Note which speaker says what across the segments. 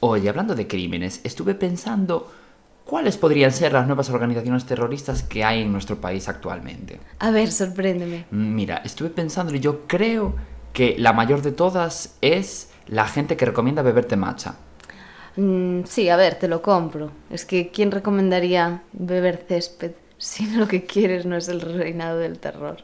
Speaker 1: Oye, hablando de crímenes, estuve pensando cuáles podrían ser las nuevas organizaciones terroristas que hay en nuestro país actualmente.
Speaker 2: A ver, sorpréndeme.
Speaker 1: Mira, estuve pensando y yo creo que la mayor de todas es la gente que recomienda beberte matcha.
Speaker 2: Mm, sí, a ver, te lo compro. Es que ¿quién recomendaría beber césped si lo que quieres no es el reinado del terror?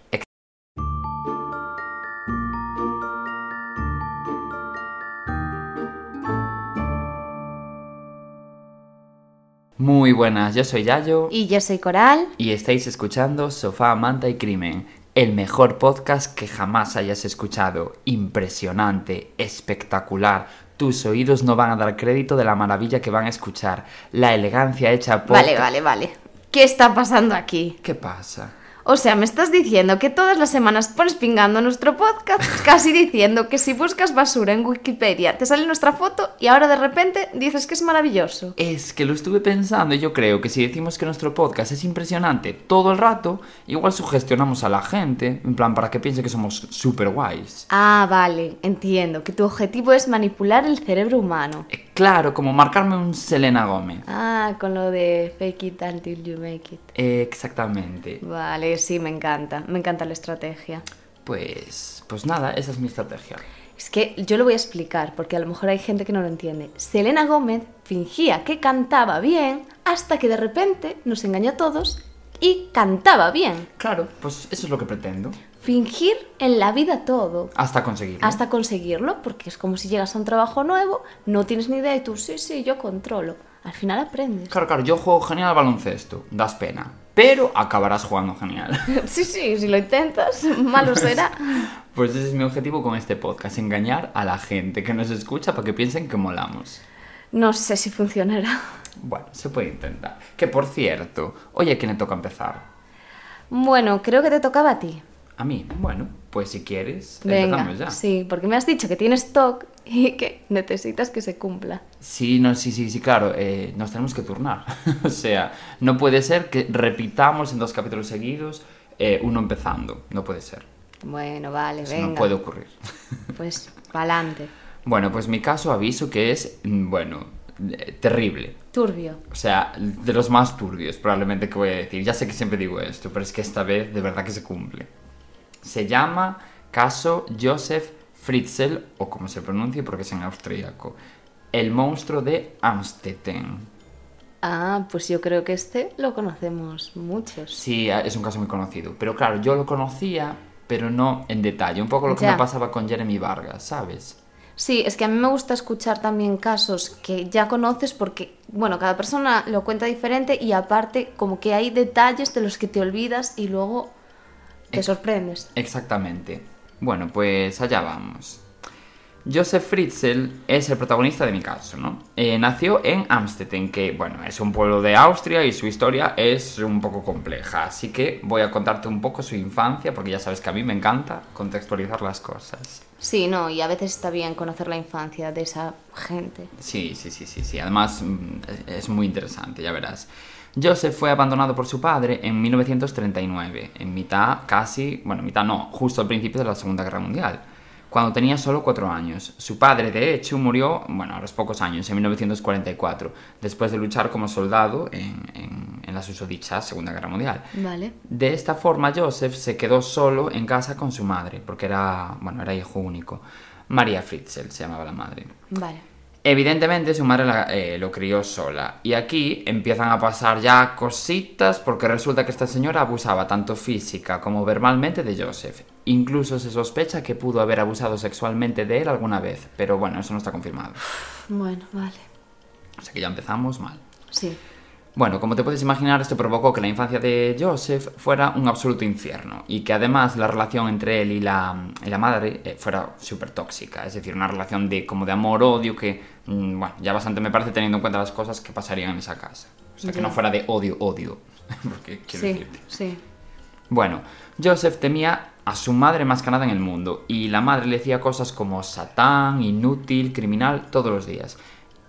Speaker 1: Muy buenas, yo soy Yayo
Speaker 2: Y yo soy Coral.
Speaker 1: y estáis escuchando Sofá, Manta y Crimen, el mejor podcast que jamás hayas escuchado. Impresionante, espectacular. Tus oídos no van a dar crédito de la maravilla que van a escuchar. La elegancia hecha por...
Speaker 2: Vale, vale, vale. ¿Qué está pasando aquí?
Speaker 1: ¿Qué pasa?
Speaker 2: O sea, me estás diciendo que todas las semanas pones pingando nuestro podcast, casi diciendo que si buscas basura en Wikipedia te sale nuestra foto y ahora de repente dices que es maravilloso.
Speaker 1: Es que lo estuve pensando y yo creo que si decimos que nuestro podcast es impresionante todo el rato, igual sugestionamos a la gente, en plan para que piense que somos super guays.
Speaker 2: Ah, vale, entiendo, que tu objetivo es manipular el cerebro humano.
Speaker 1: Eh, Claro, como marcarme un Selena Gómez.
Speaker 2: Ah, con lo de fake it until you make it.
Speaker 1: Eh, Exactamente.
Speaker 2: Vale, sí, me encanta, me encanta la estrategia.
Speaker 1: Pues, pues nada, esa es mi estrategia.
Speaker 2: Es que yo lo voy a explicar porque a lo mejor hay gente que no lo entiende. Selena Gómez fingía que cantaba bien hasta que de repente nos engañó a todos y cantaba bien.
Speaker 1: Claro, pues eso es lo que pretendo.
Speaker 2: Fingir en la vida todo.
Speaker 1: Hasta conseguirlo.
Speaker 2: Hasta conseguirlo, porque es como si llegas a un trabajo nuevo, no tienes ni idea y tú, sí, sí, yo controlo. Al final aprendes.
Speaker 1: Claro, claro, yo juego genial al baloncesto, das pena. Pero acabarás jugando genial.
Speaker 2: Sí, sí, si lo intentas, malo será.
Speaker 1: Pues ese es mi objetivo con este podcast, engañar a la gente que nos escucha para que piensen que molamos.
Speaker 2: No sé si funcionará.
Speaker 1: Bueno, se puede intentar. Que por cierto, oye, ¿a quién le toca empezar?
Speaker 2: Bueno, creo que te tocaba a ti.
Speaker 1: A mí. Bueno, pues si quieres,
Speaker 2: Venga,
Speaker 1: empezamos ya.
Speaker 2: sí, porque me has dicho que tienes TOC y que necesitas que se cumpla.
Speaker 1: Sí, no, sí, sí, sí, claro, eh, nos tenemos que turnar. o sea, no puede ser que repitamos en dos capítulos seguidos eh, uno empezando. No puede ser.
Speaker 2: Bueno, vale,
Speaker 1: Eso
Speaker 2: venga.
Speaker 1: no puede ocurrir.
Speaker 2: Pues, pa'lante.
Speaker 1: bueno, pues mi caso aviso que es, mm, bueno, eh, terrible.
Speaker 2: Turbio.
Speaker 1: O sea, de los más turbios probablemente que voy a decir. Ya sé que siempre digo esto, pero es que esta vez de verdad que se cumple. Se llama caso Joseph Fritzl, o como se pronuncie porque es en austríaco. El monstruo de Amstetten.
Speaker 2: Ah, pues yo creo que este lo conocemos muchos.
Speaker 1: Sí, es un caso muy conocido. Pero claro, yo lo conocía, pero no en detalle. Un poco lo que
Speaker 2: Ya.
Speaker 1: me pasaba con Jeremy Vargas, ¿sabes?
Speaker 2: Sí, es que a mí me gusta escuchar también casos que ya conoces porque, bueno, cada persona lo cuenta diferente y aparte como que hay detalles de los que te olvidas y luego te sorprendes.
Speaker 1: Exactamente. Bueno, pues allá vamos. Joseph Fritzl es el protagonista de mi caso, ¿no? Eh, nació en Amstetten, que, bueno, es un pueblo de Austria y su historia es un poco compleja. Así que voy a contarte un poco su infancia, porque ya sabes que a mí me encanta contextualizar las cosas.
Speaker 2: Sí, no, y a veces está bien conocer la infancia de esa gente.
Speaker 1: Sí, sí, sí, sí, sí. Además, mm, es- es muy interesante, ya verás. Joseph fue abandonado por su padre en 1939, en mitad, casi, bueno, mitad no, justo al principio de la Segunda Guerra Mundial, cuando tenía solo cuatro años. Su padre, de hecho, murió, bueno, a los pocos años, en 1944, después de luchar como soldado en, en- en la susodicha Segunda Guerra Mundial.
Speaker 2: Vale.
Speaker 1: De esta forma, Joseph se quedó solo en casa con su madre, porque era, bueno, era hijo único. María Fritzl se llamaba la madre.
Speaker 2: Vale.
Speaker 1: Evidentemente su madre la- eh, lo crió sola y aquí empiezan a pasar ya cositas porque resulta que esta señora abusaba tanto física como verbalmente de Joseph. Incluso se sospecha que pudo haber abusado sexualmente de él alguna vez, pero bueno, eso no está confirmado.
Speaker 2: Bueno, vale.
Speaker 1: O sea que ya empezamos mal.
Speaker 2: Sí.
Speaker 1: Bueno, como te puedes imaginar, esto provocó que la infancia de Joseph fuera un absoluto infierno y que además la relación entre él y la, y la madre eh, fuera súper tóxica, es decir, una relación de como de amor-odio que, mm, bueno, ya bastante me parece teniendo en cuenta las cosas que pasarían en esa casa. O sea, que no fuera de odio-odio, porque quiero
Speaker 2: Sí,
Speaker 1: decirte.
Speaker 2: sí.
Speaker 1: Bueno, Joseph temía a su madre más que nada en el mundo y la madre le decía cosas como satán, inútil, criminal, todos los días.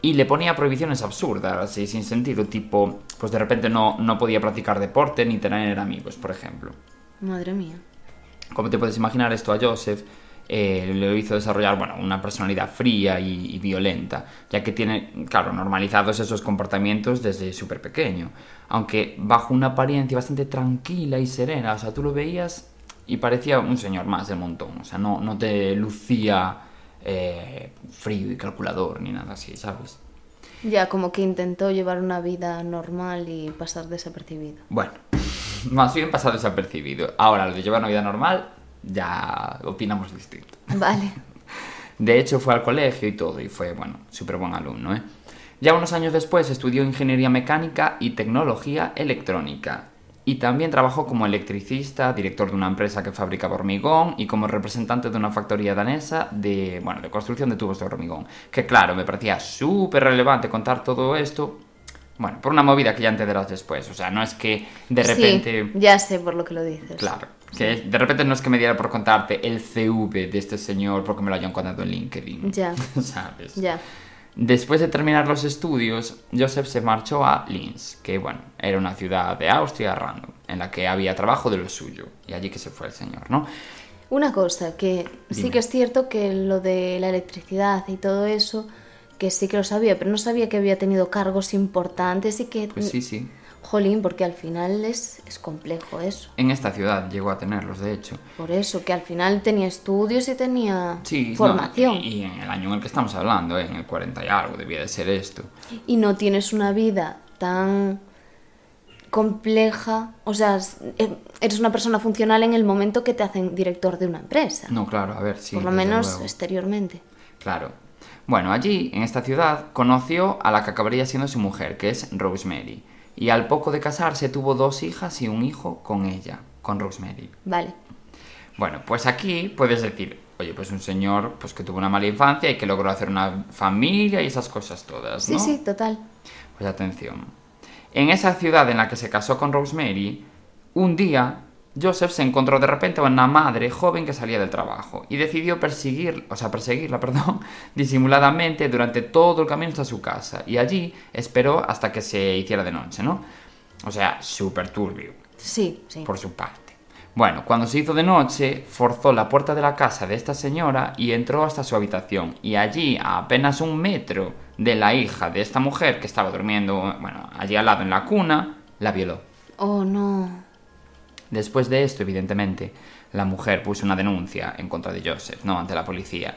Speaker 1: Y le ponía prohibiciones absurdas, así sin sentido, tipo, pues de repente no, no podía practicar deporte ni tener amigos, por ejemplo.
Speaker 2: Madre mía.
Speaker 1: Como te puedes imaginar, esto a Joseph eh, le hizo desarrollar bueno, una personalidad fría y, y violenta, ya que tiene, claro, normalizados esos comportamientos desde súper pequeño. Aunque bajo una apariencia bastante tranquila y serena, o sea, tú lo veías y parecía un señor más del montón, o sea, no, no te lucía eh, frío y calculador ni nada así, ¿sabes?
Speaker 2: Ya, como que intentó llevar una vida normal y pasar desapercibido.
Speaker 1: Bueno, más bien pasar desapercibido. Ahora, lo de llevar una vida normal, ya opinamos distinto.
Speaker 2: Vale.
Speaker 1: De hecho, fue al colegio y todo, y fue, bueno, súper buen alumno, ¿eh? Ya unos años después estudió ingeniería mecánica y tecnología electrónica. Y también trabajó como electricista, director de una empresa que fabricaba hormigón y como representante de una factoría danesa de, bueno, de construcción de tubos de hormigón. Que claro, me parecía súper relevante contar todo esto, bueno, por una movida que ya entenderás después. O sea, no es que de repente...
Speaker 2: Sí, ya sé por lo que lo dices.
Speaker 1: Claro, que de repente no es que me diera por contarte el CV de este señor porque me lo hayan contado en LinkedIn.
Speaker 2: Ya.
Speaker 1: ¿Sabes?
Speaker 2: Ya.
Speaker 1: Después de terminar los estudios, Joseph se marchó a Linz, que bueno, era una ciudad de Austria random, en la que había trabajo de lo suyo. Y allí que se fue el señor, ¿no?
Speaker 2: Una cosa, que sí que es cierto que lo de la electricidad y todo eso, que sí que lo sabía, pero no sabía que había tenido cargos importantes y que...
Speaker 1: Pues sí, sí.
Speaker 2: Jolín, porque al final es, es complejo eso.
Speaker 1: En esta ciudad llegó a tenerlos, de hecho.
Speaker 2: Por eso, que al final tenía estudios y tenía
Speaker 1: Sí, no,
Speaker 2: formación.
Speaker 1: y, y en el año en el que estamos hablando, ¿eh? en el 40 y algo, debía de ser esto.
Speaker 2: y no tienes una vida tan compleja, o sea, eh, eres una persona funcional en el momento que te hacen director de una empresa,
Speaker 1: No, claro, a ver, sí.
Speaker 2: por lo menos
Speaker 1: luego.
Speaker 2: exteriormente.
Speaker 1: Claro. Bueno, allí, en esta ciudad, conoció a la que acabaría siendo su mujer, que es Rosemary. Y al poco de casarse tuvo dos hijas y un hijo con ella, con Rosemary.
Speaker 2: Vale,
Speaker 1: Bueno, pues aquí puedes decir, oye, pues un señor pues que tuvo una mala infancia y que logró hacer una familia y esas cosas todas,
Speaker 2: sí,
Speaker 1: ¿no?
Speaker 2: sí, total.
Speaker 1: Pues atención. En esa ciudad en la que se casó con Rosemary, un día Joseph se encontró de repente a una madre joven que salía del trabajo y decidió perseguir, o sea, perseguirla, perdón, disimuladamente durante todo el camino hasta su casa y allí esperó hasta que se hiciera de noche, ¿no? O sea, súper turbio
Speaker 2: Sí, sí.
Speaker 1: por su parte. Bueno, cuando se hizo de noche, forzó la puerta de la casa de esta señora y entró hasta su habitación. Y allí, a apenas un metro de la hija de esta mujer que estaba durmiendo, bueno, allí al lado en la cuna, la violó.
Speaker 2: Oh, no.
Speaker 1: Después de esto, evidentemente, la mujer puso una denuncia en contra de Joseph, ¿no? Ante la policía.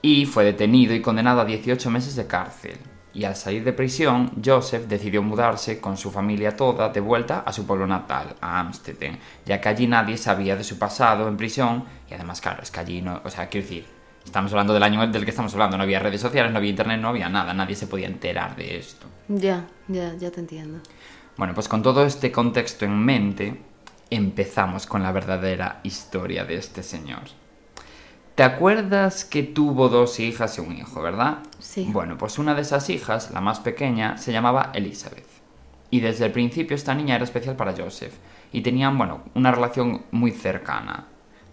Speaker 1: Y fue detenido y condenado a 18 meses de cárcel. Y al salir de prisión, Joseph decidió mudarse con su familia toda de vuelta a su pueblo natal, a Amsterdam, ya que allí nadie sabía de su pasado en prisión. Y además, claro, es que allí no. O sea, quiero decir, estamos hablando del año del que estamos hablando. No había redes sociales, no había internet, no había nada. Nadie se podía enterar de esto.
Speaker 2: Ya, ya, ya te entiendo.
Speaker 1: Bueno, pues con todo este contexto en mente, empezamos con la verdadera historia de este señor. ¿Te acuerdas que tuvo dos hijas y un hijo, verdad?
Speaker 2: Sí.
Speaker 1: Bueno, pues una de esas hijas, la más pequeña, se llamaba Elizabeth. Y desde el principio esta niña era especial para Joseph. Y tenían, bueno, una relación muy cercana.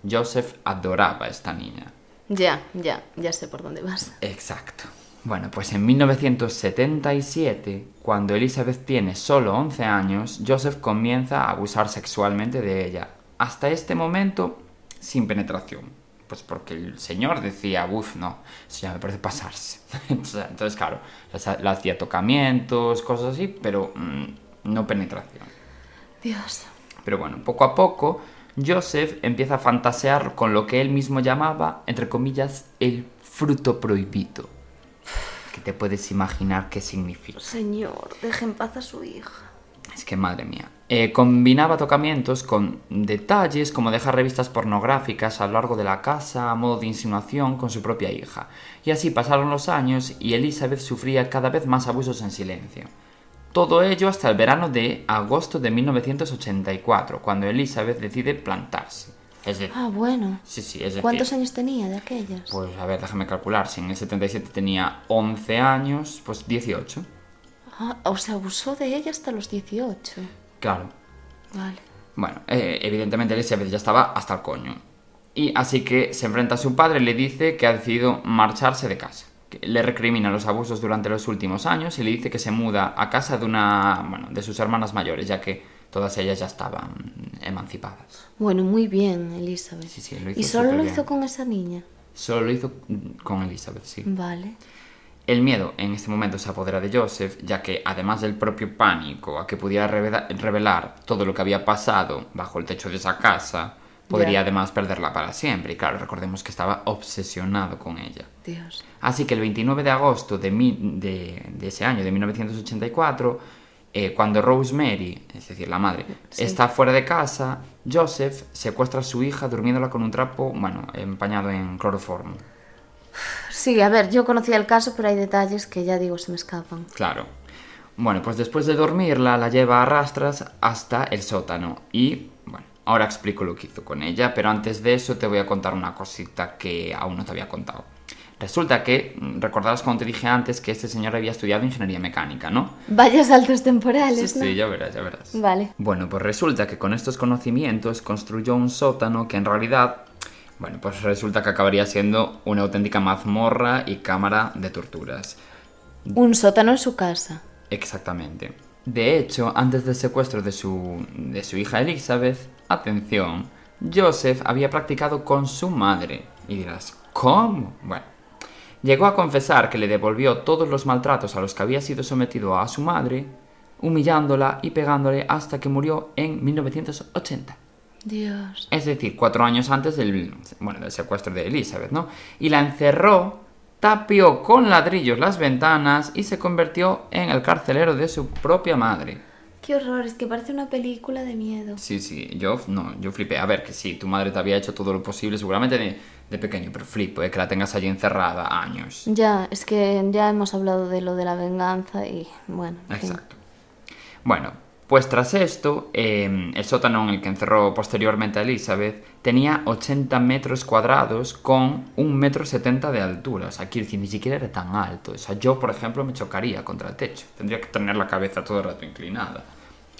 Speaker 1: Joseph adoraba a esta niña.
Speaker 2: Ya, ya, ya sé por dónde vas.
Speaker 1: Exacto. Bueno, pues en 1977, cuando Elizabeth tiene solo 11 años, Joseph comienza a abusar sexualmente de ella. Hasta este momento, sin penetración. Pues porque el señor decía, uff, no, eso ya me parece pasarse. Entonces, claro, le le hacía tocamientos, cosas así, pero mm, no penetración.
Speaker 2: Dios.
Speaker 1: Pero bueno, poco a poco, Joseph empieza a fantasear con lo que él mismo llamaba, entre comillas, el fruto prohibido. Que te puedes imaginar qué significa.
Speaker 2: Señor, deje en paz a su hija.
Speaker 1: Es que madre mía. Eh, combinaba tocamientos con detalles como dejar revistas pornográficas a lo largo de la casa a modo de insinuación con su propia hija. Y así pasaron los años y Elizabeth sufría cada vez más abusos en silencio. Todo ello hasta el verano de agosto de 1984, cuando Elizabeth decide plantarse. Es
Speaker 2: Ah, bueno.
Speaker 1: sí, sí, es decir,
Speaker 2: ¿Cuántos años tenía de aquellas?
Speaker 1: Pues a ver, déjame calcular. Si en el 77 tenía 11 años, pues 18.
Speaker 2: Ah, o sea, abusó de ella hasta los 18.
Speaker 1: Claro.
Speaker 2: Vale.
Speaker 1: Bueno, eh, evidentemente Elizabeth ya estaba hasta el coño. Y así que se enfrenta a su padre y le dice que ha decidido marcharse de casa. Que le recrimina los abusos durante los últimos años y le dice que se muda a casa de una, bueno, de sus hermanas mayores, ya que todas ellas ya estaban emancipadas.
Speaker 2: Bueno, muy bien, Elizabeth.
Speaker 1: Sí, sí, lo hizo
Speaker 2: ¿Y solo lo hizo con esa niña?
Speaker 1: Solo lo hizo con Elizabeth, sí.
Speaker 2: Vale.
Speaker 1: El miedo en este momento se apodera de Joseph, ya que además del propio pánico a que pudiera revela- revelar todo lo que había pasado bajo el techo de esa casa, podría
Speaker 2: Ya.
Speaker 1: además perderla para siempre. Y claro, recordemos que estaba obsesionado con ella.
Speaker 2: Dios.
Speaker 1: Así que el 29 de agosto de, mi- de- de ese año, de 1984, eh, cuando Rosemary, es decir, la madre,
Speaker 2: Sí.
Speaker 1: está fuera de casa, Joseph secuestra a su hija durmiéndola con un trapo, bueno, empañado en cloroformo.
Speaker 2: Sí, a ver, yo conocía el caso, pero hay detalles que ya digo se me escapan.
Speaker 1: Claro. Bueno, pues después de dormirla, la lleva a rastras hasta el sótano. Y, bueno, ahora explico lo que hizo con ella, pero antes de eso te voy a contar una cosita que aún no te había contado. Resulta que, mm, recordarás cuando te dije antes que este señor había estudiado ingeniería mecánica, ¿no?
Speaker 2: Vaya saltos
Speaker 1: Sí,
Speaker 2: temporales, ¿no?
Speaker 1: sí, ya verás, ya verás.
Speaker 2: Vale.
Speaker 1: Bueno, pues resulta que con estos conocimientos construyó un sótano que en realidad, bueno, pues resulta que acabaría siendo una auténtica mazmorra y cámara de torturas.
Speaker 2: Un sótano en su casa.
Speaker 1: Exactamente. De hecho, antes del secuestro de su, de su hija Elizabeth, atención, Joseph había practicado con su madre. Y dirás, ¿cómo? Bueno, llegó a confesar que le devolvió todos los maltratos a los que había sido sometido a su madre, humillándola y pegándole hasta que murió en 1980.
Speaker 2: Dios.
Speaker 1: Es decir, cuatro años antes del, bueno, del secuestro de Elizabeth, ¿no? Y la encerró, tapió con ladrillos las ventanas y se convirtió en el carcelero de su propia madre.
Speaker 2: Qué horror, es que parece una película de miedo.
Speaker 1: Sí, sí, yo no, yo flipé. A ver, que sí, tu madre te había hecho todo lo posible, seguramente de, pequeño, pero flipo, eh, que la tengas allí encerrada años.
Speaker 2: Ya, es que ya hemos hablado de lo de la venganza y bueno. en fin.
Speaker 1: Exacto. Bueno, pues tras esto, eh, el sótano en el que encerró posteriormente a Elizabeth tenía 80 metros cuadrados con 1,70 metro 70 de altura. O sea, quiero decir, ni siquiera era tan alto. O sea, yo, por ejemplo, me chocaría contra el techo. Tendría que tener la cabeza todo el rato inclinada.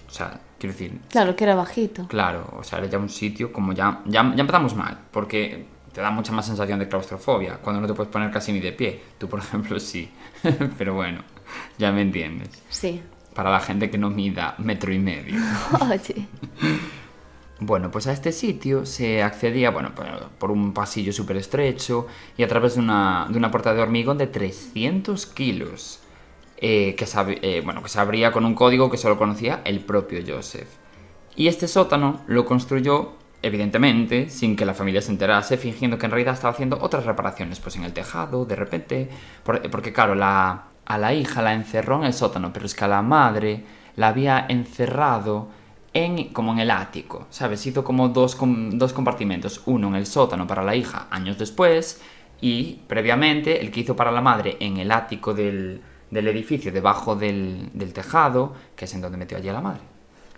Speaker 1: O sea, quiero decir,
Speaker 2: Claro, que era bajito.
Speaker 1: Claro, o sea, era ya un sitio como ya, ya, ya empezamos mal, porque te da mucha más sensación de claustrofobia, cuando no te puedes poner casi ni de pie. Tú, por ejemplo, sí. Pero bueno, ya me entiendes.
Speaker 2: Sí.
Speaker 1: Para la gente que no mida metro y medio.
Speaker 2: Oye.
Speaker 1: Bueno, pues a este sitio se accedía, bueno, por, un pasillo súper estrecho y a través de una, de una puerta de hormigón de 300 kilos, eh, que, eh, bueno, que se abría con un código que solo conocía el propio Joseph. Y este sótano lo construyó, evidentemente, sin que la familia se enterase, fingiendo que en realidad estaba haciendo otras reparaciones, pues en el tejado, de repente, por- porque claro, la, a la hija la encerró en el sótano, pero es que a la madre la había encerrado en, como en el ático, ¿sabes? Hizo como dos, dos compartimentos, uno en el sótano para la hija años después y previamente el que hizo para la madre en el ático del, del edificio, debajo del, del tejado, que es en donde metió allí a la madre.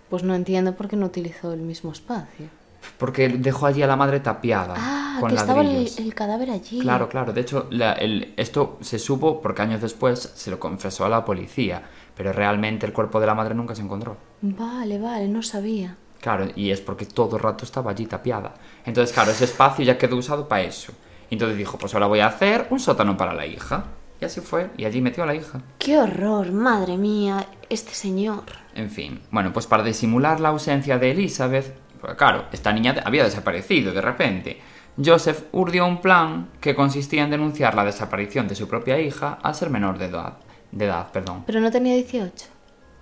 Speaker 2: Pues no entiendo por qué no utilizó el mismo espacio.
Speaker 1: Porque dejó allí a la madre tapiada
Speaker 2: Ah,
Speaker 1: con
Speaker 2: que estaba el, el cadáver allí.
Speaker 1: Claro, claro. De hecho, la- el- esto se supo porque años después se lo confesó a la policía, pero realmente el cuerpo de la madre nunca se encontró.
Speaker 2: Vale, vale, no sabía.
Speaker 1: Claro, y es porque todo el rato estaba allí tapiada. Entonces, claro, ese espacio ya quedó usado para eso. Y entonces dijo, pues ahora voy a hacer un sótano para la hija. Y así fue, y allí metió a la hija.
Speaker 2: Qué horror, madre mía, este señor.
Speaker 1: En fin, bueno, pues para disimular la ausencia de Elizabeth, claro, esta niña había desaparecido de repente. Joseph urdió un plan que consistía en denunciar la desaparición de su propia hija al ser menor de edad. De edad, perdón.
Speaker 2: Pero no tenía 18.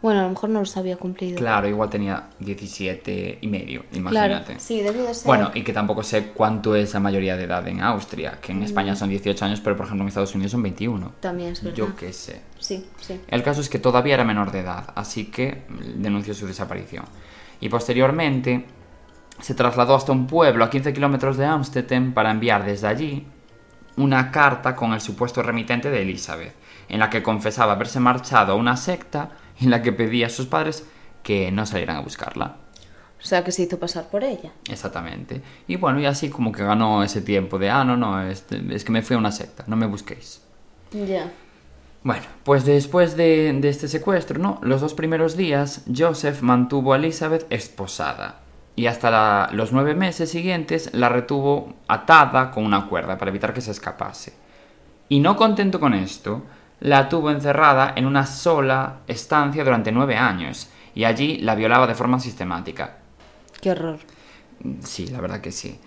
Speaker 2: Bueno, a lo mejor no los había cumplido.
Speaker 1: Claro, igual tenía 17 y medio,
Speaker 2: Claro,
Speaker 1: imagínate.
Speaker 2: sí, debió de ser.
Speaker 1: Bueno, y que tampoco sé cuánto es la mayoría de edad en Austria, que en España son 18 años, pero por ejemplo en Estados Unidos son 21.
Speaker 2: También es verdad.
Speaker 1: Yo qué sé.
Speaker 2: Sí, sí.
Speaker 1: El caso es que todavía era menor de edad, así que denunció su desaparición. Y posteriormente se trasladó hasta un pueblo a 15 kilómetros de Amstetten para enviar desde allí una carta con el supuesto remitente de Elizabeth, en la que confesaba haberse marchado a una secta en la que pedía a sus padres que no salieran a buscarla.
Speaker 2: O sea, que se hizo pasar por ella.
Speaker 1: Exactamente. Y bueno, y así como que ganó ese tiempo de, ah, no, no, es, es que me fui a una secta, no me busquéis.
Speaker 2: Ya.
Speaker 1: Bueno, pues después de, de este secuestro, ¿no? Los dos primeros días, Joseph mantuvo a Elizabeth esposada. Y hasta la- los nueve meses siguientes la retuvo atada con una cuerda para evitar que se escapase. Y no contento con esto, la tuvo encerrada en una sola estancia durante nueve años. Y allí la violaba de forma sistemática.
Speaker 2: Qué horror.
Speaker 1: Sí, la verdad que sí.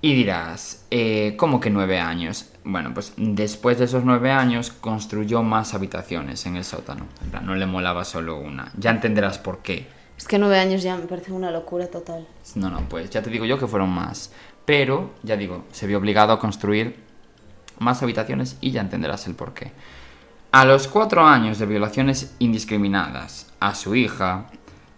Speaker 1: Y dirás, eh, ¿cómo que nueve años? Bueno, pues después de esos nueve años construyó más habitaciones en el sótano. No le molaba solo una. Ya entenderás por qué.
Speaker 2: Es que nueve años ya me parece una locura total.
Speaker 1: No, no, pues ya te digo yo que fueron más. Pero, ya digo, se vio obligado a construir más habitaciones y ya entenderás el por qué. A los cuatro años de violaciones indiscriminadas a su hija,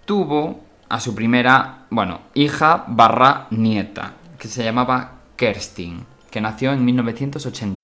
Speaker 1: tuvo a su primera, bueno, hija barra nieta, que se llamaba Kerstin, que nació en 1980.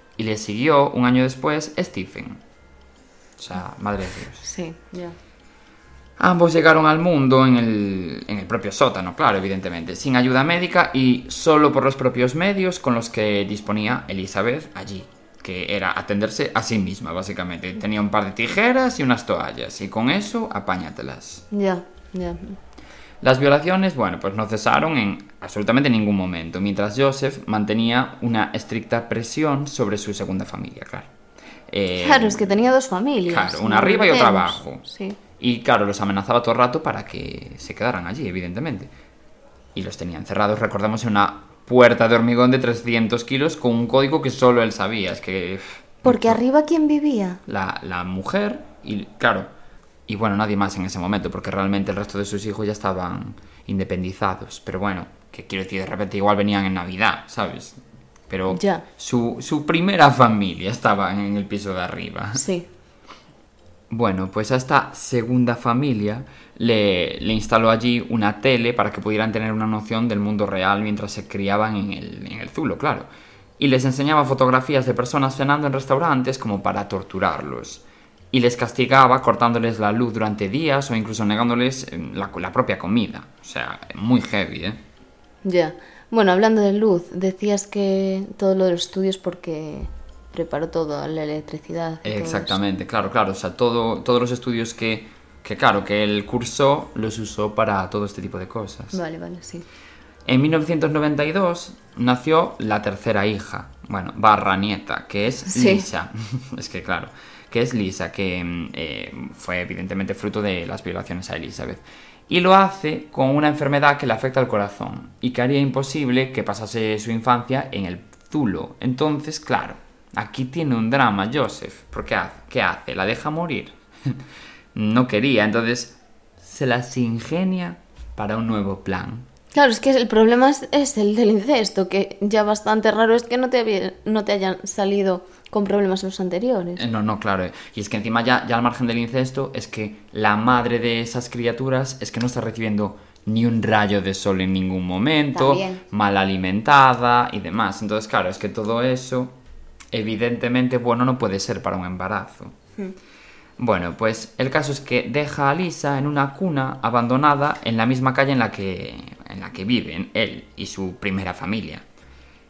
Speaker 1: Y le siguió un año después Stephen. O sea, madre de Dios.
Speaker 2: Sí, ya.
Speaker 1: Ambos llegaron al mundo en el, en el propio sótano, claro, evidentemente, sin ayuda médica y solo por los propios medios con los que disponía Elizabeth allí, que era atenderse a sí misma, básicamente. Tenía un par de tijeras y unas toallas, y con eso apáñatelas.
Speaker 2: Ya, ya.
Speaker 1: Las violaciones, bueno, pues no cesaron en absolutamente ningún momento, mientras Joseph mantenía una estricta presión sobre su segunda familia, claro. Eh,
Speaker 2: Claro, es que tenía dos familias.
Speaker 1: Claro, una
Speaker 2: no
Speaker 1: arriba y otra abajo.
Speaker 2: Sí.
Speaker 1: Y claro, los amenazaba todo el rato para que se quedaran allí, evidentemente. Y los tenía encerrados, recordemos, en una puerta de hormigón de 300 kilos con un código que solo él sabía. Es que...
Speaker 2: Porque arriba, ¿quién vivía?
Speaker 1: La, la mujer y, claro, y bueno, nadie más en ese momento, porque realmente el resto de sus hijos ya estaban independizados. Pero bueno, que quiero decir, de repente igual venían en Navidad, ¿sabes? Pero
Speaker 2: Ya.
Speaker 1: su, su primera familia estaba en el piso de arriba.
Speaker 2: Sí.
Speaker 1: Bueno, pues a esta segunda familia le, le instaló allí una tele para que pudieran tener una noción del mundo real mientras se criaban en el, en el Zulo, claro. Y les enseñaba fotografías de personas cenando en restaurantes como para torturarlos. Y les castigaba cortándoles la luz durante días o incluso negándoles eh, la, la propia comida. O sea, muy heavy, ¿eh?
Speaker 2: Ya. Bueno, hablando de luz, decías que todo lo de los estudios porque preparó todo, la electricidad.
Speaker 1: Exactamente, claro, claro. O sea, todo, todos los estudios que, que, claro, que él cursó los usó para todo este tipo de cosas.
Speaker 2: Vale, vale, sí.
Speaker 1: En 1992 nació la tercera hija, bueno, barra nieta, que es
Speaker 2: Sí.
Speaker 1: Lisa. es que claro, que es Lisa, que mm, eh, fue evidentemente fruto de las violaciones a Elizabeth. Y lo hace con una enfermedad que le afecta al corazón y que haría imposible que pasase su infancia en el Zulo. Entonces, claro, aquí tiene un drama Joseph, porque? ¿qué hace? ¿La deja morir? no quería, entonces se las ingenia para un nuevo plan.
Speaker 2: Claro, es que el problema es, es el del incesto, que ya bastante raro es que no te, había- no te hayan salido con problemas los anteriores.
Speaker 1: Eh, No, no, claro. eh. Y es que encima ya, ya al margen del incesto es que la madre de esas criaturas es que no está recibiendo ni un rayo de sol en ningún momento,
Speaker 2: También.
Speaker 1: mal alimentada y demás. Entonces, claro, es que todo eso evidentemente bueno no puede ser para un embarazo. Bueno, pues el caso es que deja a Lisa en una cuna abandonada en la misma calle en la que, en la que viven él y su primera familia.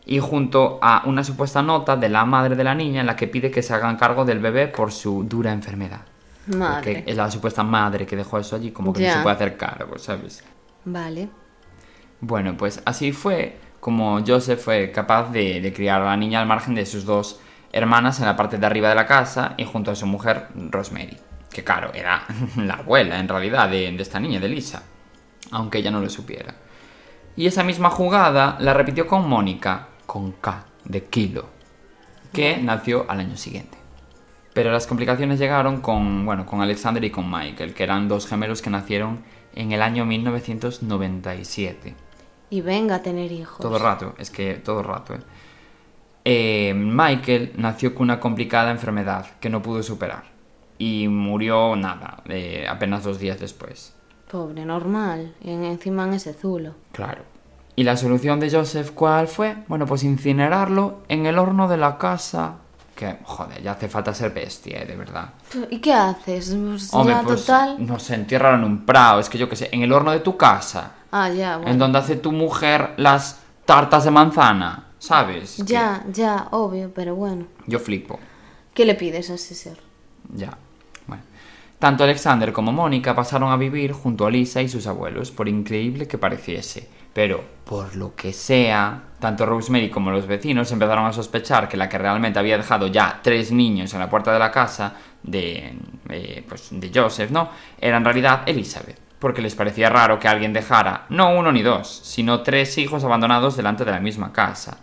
Speaker 1: Y junto a una supuesta nota de la madre de la niña en la que pide que se hagan cargo del bebé por su dura enfermedad.
Speaker 2: Madre.
Speaker 1: Porque es la supuesta madre que dejó eso allí, como que no se puede hacer cargo, ¿sabes?
Speaker 2: Vale.
Speaker 1: Bueno, pues así fue como Joseph fue capaz de, de criar a la niña al margen de sus dos hermanas en la parte de arriba de la casa y junto a su mujer Rosemary, que claro, era la abuela en realidad de, de esta niña, de Lisa, aunque ella no lo supiera. Y esa misma jugada la repitió con Mónica, con K, de kilo, que nació al año siguiente. Pero las complicaciones llegaron con, bueno, con Alexander y con Michael, que eran dos gemelos que nacieron en el año 1997.
Speaker 2: Y venga a tener hijos.
Speaker 1: Todo el rato, es que todo el rato, ¿eh? Eh, Michael nació con una complicada enfermedad que no pudo superar y murió nada, eh, apenas dos días después.
Speaker 2: Pobre, normal. Y en- encima en ese zulo.
Speaker 1: Claro. ¿Y la solución de Joseph cuál fue? Bueno, pues incinerarlo en el horno de la casa. Que, joder, ya hace falta ser bestia, ¿eh? de verdad.
Speaker 2: ¿Y qué haces? Pues
Speaker 1: Hombre,
Speaker 2: ya
Speaker 1: pues,
Speaker 2: total.
Speaker 1: no sé, entiérralo en un prado, es que yo qué sé, en el horno de tu casa,
Speaker 2: Ah, ya, bueno.
Speaker 1: en donde hace tu mujer las tartas de manzana, ¿sabes? Que
Speaker 2: Ya, ya, obvio, pero bueno.
Speaker 1: yo flipo.
Speaker 2: ¿Qué le pides a ese ser?
Speaker 1: Ya. Bueno. Tanto Alexander como Mónica pasaron a vivir junto a Lisa y sus abuelos, por increíble que pareciese. Pero, por lo que sea, tanto Rosemary como los vecinos empezaron a sospechar que la que realmente había dejado ya tres niños en la puerta de la casa de, eh, pues, de Joseph, ¿no? Era en realidad Elizabeth. Porque les parecía raro que alguien dejara no uno ni dos, sino tres hijos abandonados delante de la misma casa.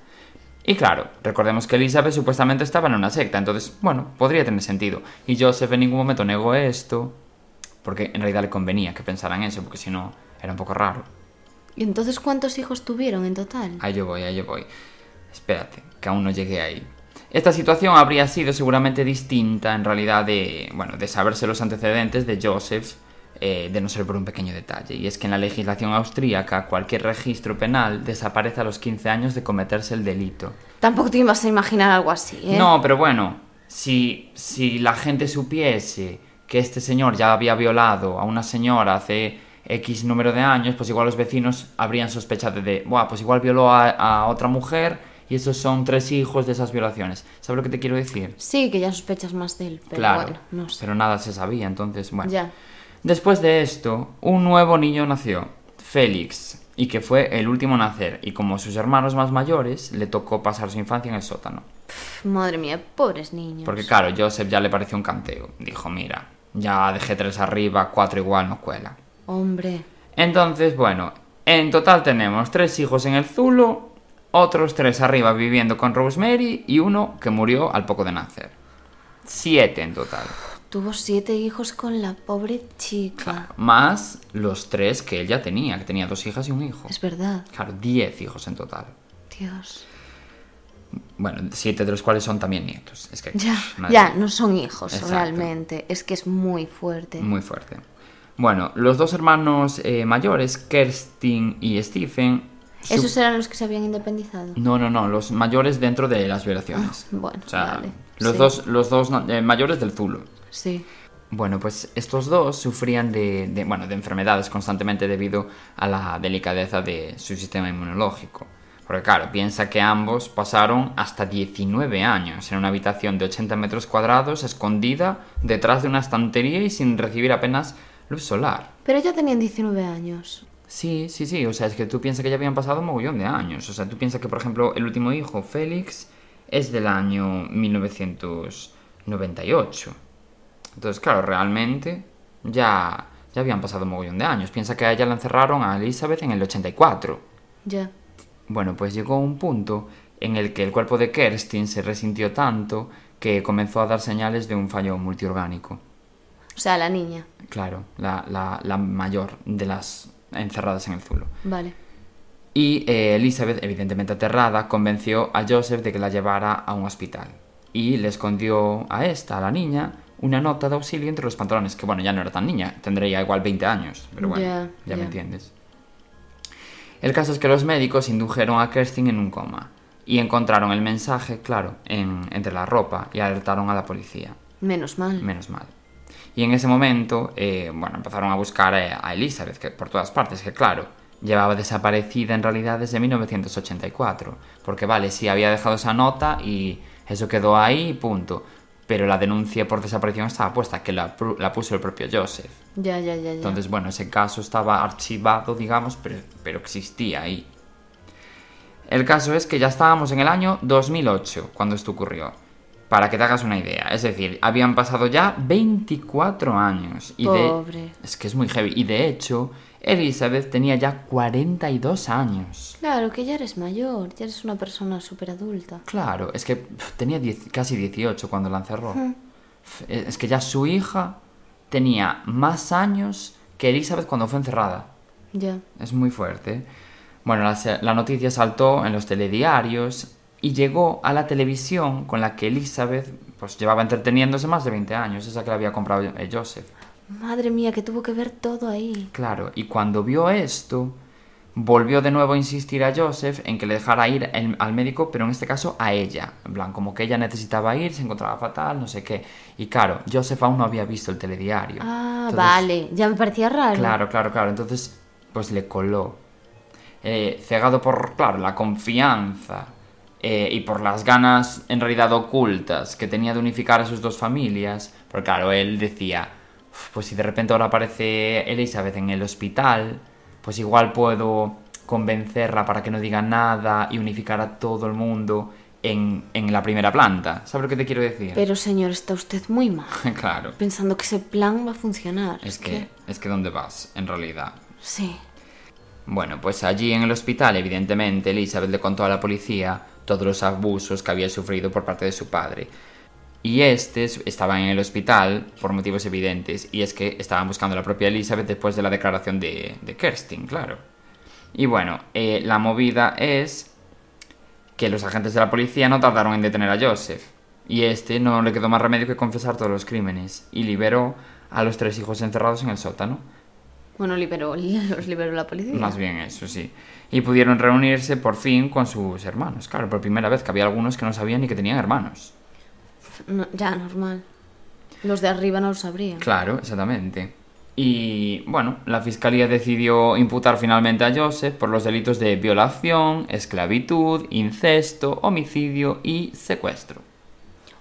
Speaker 1: Y claro, recordemos que Elizabeth supuestamente estaba en una secta, entonces, bueno, podría tener sentido. Y Joseph en ningún momento negó esto, porque en realidad le convenía que pensaran eso, porque si no, era un poco raro.
Speaker 2: ¿Y entonces cuántos hijos tuvieron en total?
Speaker 1: Ahí yo voy, ahí yo voy. Espérate, que aún no llegué ahí. Esta situación habría sido seguramente distinta en realidad de, bueno, de saberse los antecedentes de Joseph, eh, de no ser por un pequeño detalle. Y es que en la legislación austríaca cualquier registro penal desaparece a los 15 años de cometerse el delito.
Speaker 2: Tampoco te ibas a imaginar algo así, ¿eh?
Speaker 1: No, pero bueno, si, si la gente supiese que este señor ya había violado a una señora hace X número de años, pues igual los vecinos habrían sospechado de, Buah, pues igual violó a, a otra mujer y esos son tres hijos de esas violaciones. ¿Sabes lo que te quiero decir?
Speaker 2: Sí, que ya sospechas más de él, pero
Speaker 1: claro,
Speaker 2: bueno, no sé.
Speaker 1: pero nada se sabía, entonces, bueno.
Speaker 2: Ya.
Speaker 1: Después de esto, un nuevo niño nació, Félix, y que fue el último en nacer, y como sus hermanos más mayores, le tocó pasar su infancia en el sótano.
Speaker 2: Madre mía, pobres niños.
Speaker 1: Porque claro, Joseph ya le pareció un canteo. Dijo, mira, ya dejé tres arriba, cuatro igual no cuela.
Speaker 2: Hombre,
Speaker 1: Entonces, bueno, en total tenemos tres hijos en el Zulo, otros tres arriba viviendo con Rosemary y uno que murió al poco de nacer. Siete en total.
Speaker 2: tuvo siete hijos con la pobre chica.
Speaker 1: Más los tres que él ya tenía, que tenía dos hijas y un hijo.
Speaker 2: Es verdad,
Speaker 1: Claro, diez hijos en total.
Speaker 2: Dios.
Speaker 1: Bueno, siete de los cuales son también nietos. Es que,
Speaker 2: Ya, ya, no son hijos
Speaker 1: Exacto.
Speaker 2: realmente. Es que es muy fuerte.
Speaker 1: Muy fuerte. Bueno, los dos hermanos eh, mayores, Kerstin y Stephen.
Speaker 2: ¿Esos eran los que se habían independizado?
Speaker 1: No, no, no, los mayores dentro de las violaciones.
Speaker 2: Ah, bueno,
Speaker 1: o sea,
Speaker 2: vale,
Speaker 1: los
Speaker 2: sí.
Speaker 1: dos, los dos eh, mayores del Zulo.
Speaker 2: Sí.
Speaker 1: Bueno, pues estos dos sufrían de, de, bueno, de enfermedades constantemente debido a la delicadeza de su sistema inmunológico. Porque claro, piensa que ambos pasaron hasta 19 años en una habitación de 80 metros cuadrados, escondida detrás de una estantería y sin recibir apenas luz solar.
Speaker 2: Pero ya tenían 19 años.
Speaker 1: Sí, sí, sí, o sea, es que tú piensas que ya habían pasado un mogollón de años. O sea, tú piensas que, por ejemplo, el último hijo, Félix, es del año 1998. Entonces, claro, realmente ya, ya habían pasado un mogollón de años. Piensa que a ella la encerraron a Elizabeth en el 84.
Speaker 2: Ya.
Speaker 1: Bueno, pues llegó un punto en el que el cuerpo de Kerstin se resintió tanto que comenzó a dar señales de un fallo multiorgánico.
Speaker 2: O sea, la niña.
Speaker 1: Claro, la, la- la mayor de las encerradas en el zulo.
Speaker 2: Vale.
Speaker 1: Y eh, Elizabeth, evidentemente aterrada, convenció a Joseph de que la llevara a un hospital. Y le escondió a esta, a la niña, una nota de auxilio entre los pantalones, que bueno, ya no era tan niña, tendría igual 20 años, pero bueno,
Speaker 2: Ya,
Speaker 1: me entiendes. El caso es que los médicos indujeron a Kerstin en un coma y encontraron el mensaje, claro, en- entre la ropa y alertaron a la policía.
Speaker 2: Menos mal.
Speaker 1: Menos mal. Y en ese momento, eh, bueno, empezaron a buscar eh, a Elizabeth, que por todas partes, que claro, llevaba desaparecida en realidad desde 1984. Porque vale, sí había dejado esa nota y eso quedó ahí y punto. Pero la denuncia por desaparición estaba puesta, que la, la puso el propio Joseph.
Speaker 2: Ya, ya, ya, ya.
Speaker 1: Entonces, bueno, ese caso estaba archivado, digamos, pero, pero existía ahí. El caso es que ya estábamos en el año 2008 cuando esto ocurrió. Para que te hagas una idea. Es decir, habían pasado ya 24 años. Y de-
Speaker 2: Pobre.
Speaker 1: Es que es muy heavy. Y de hecho, Elizabeth tenía ya 42 años.
Speaker 2: Claro, que ya eres mayor, ya eres una persona súper adulta.
Speaker 1: Claro, es que pf, tenía 10 casi 18 cuando la encerró. Es que ya su hija tenía más años que Elizabeth cuando fue encerrada.
Speaker 2: Ya.
Speaker 1: Es muy fuerte. Bueno, la noticia saltó en los telediarios y llegó a la televisión con la que Elizabeth pues llevaba entreteniéndose más de 20 años, esa que le había comprado eh, Joseph.
Speaker 2: Madre mía, que tuvo que ver todo ahí.
Speaker 1: Claro, y cuando vio esto, volvió de nuevo a insistir a Joseph en que le dejara ir el- al médico, pero en este caso a ella. En plan, como que ella necesitaba ir, se encontraba fatal, no sé qué. Y claro, Joseph aún no había visto el telediario.
Speaker 2: Ah,
Speaker 1: Entonces,
Speaker 2: vale. Ya me parecía raro.
Speaker 1: Claro, claro, claro. Entonces, pues le coló. Eh, cegado por, claro, la confianza eh, y por las ganas en realidad ocultas que tenía de unificar a sus dos familias, porque claro, él decía, "Uf, pues si de repente ahora aparece Elizabeth en el hospital, pues igual puedo convencerla para que no diga nada y unificar a todo el mundo en, en la primera planta. ¿Sabes lo que te quiero decir?
Speaker 2: Pero señor, está usted muy mal.
Speaker 1: claro.
Speaker 2: Pensando que ese plan va a funcionar.
Speaker 1: Es que, es que ¿dónde vas, en realidad?
Speaker 2: Sí.
Speaker 1: Bueno, pues allí en el hospital, evidentemente, Elizabeth le contó a la policía todos los abusos que había sufrido por parte de su padre. Y este estaba en el hospital por motivos evidentes, y es que estaban buscando a la propia Elizabeth después de la declaración de, Kerstin, claro. Y bueno, eh, la movida es que los agentes de la policía no tardaron en detener a Joseph, y este no le quedó más remedio que confesar todos los crímenes, y liberó a los tres hijos encerrados en el sótano.
Speaker 2: Bueno, liberó, los liberó la policía.
Speaker 1: Más bien eso, sí. Y pudieron reunirse por fin con sus hermanos. Claro, por primera vez que había algunos que no sabían ni que tenían hermanos.
Speaker 2: No, ya, normal. Los de arriba no lo sabrían.
Speaker 1: Claro, exactamente. Y bueno, la fiscalía decidió imputar finalmente a Joseph por los delitos de violación, esclavitud, incesto, homicidio y secuestro.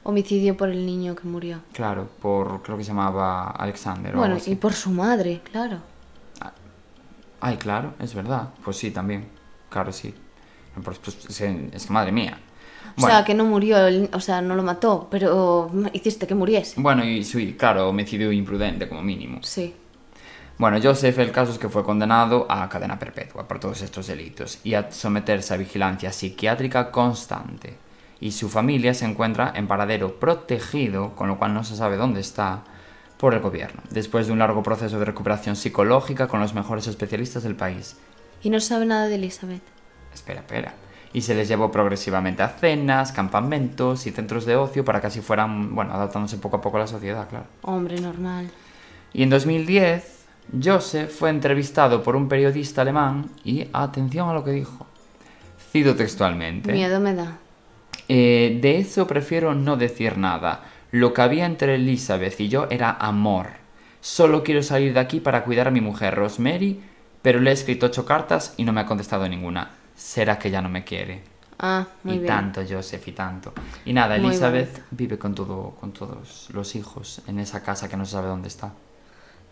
Speaker 2: Homicidio por el niño que murió.
Speaker 1: Claro, por creo que se llamaba Alexander. o
Speaker 2: Bueno,
Speaker 1: algo así.
Speaker 2: y por su madre, claro.
Speaker 1: Ay, claro, es verdad. Pues sí, también. Claro, sí. Pues, pues, es que- madre mía.
Speaker 2: O sea, que no murió, o sea, no lo mató, pero hiciste que muriese.
Speaker 1: Bueno, y sí, claro, homicidio imprudente como mínimo.
Speaker 2: Sí.
Speaker 1: Bueno, Joseph, el caso es que fue condenado a cadena perpetua por todos estos delitos y a someterse a vigilancia psiquiátrica constante. Y su familia se encuentra en paradero protegido, con lo cual no se sabe dónde está, por el gobierno, después de un largo proceso de recuperación psicológica con los mejores especialistas del país.
Speaker 2: Y no sabe nada de Elizabeth.
Speaker 1: Espera, espera. Y se les llevó progresivamente a cenas, campamentos y centros de ocio para que así fueran, bueno, adaptándose poco a poco a la sociedad, claro.
Speaker 2: Hombre, normal.
Speaker 1: Y en 2010, Joseph fue entrevistado por un periodista alemán y atención a lo que dijo. Cito textualmente.
Speaker 2: Miedo me da.
Speaker 1: "Eh, de eso prefiero no decir nada. Lo que había entre Elizabeth y yo era amor. Solo quiero salir de aquí para cuidar a mi mujer Rosemary, pero le he escrito ocho cartas y no me ha contestado ninguna. ¿Será que ya no me quiere?
Speaker 2: Ah, muy
Speaker 1: y
Speaker 2: bien.
Speaker 1: tanto, Joseph, y tanto. Y nada, Elizabeth vive con, todo, con todos los hijos en esa casa que no se sabe dónde está.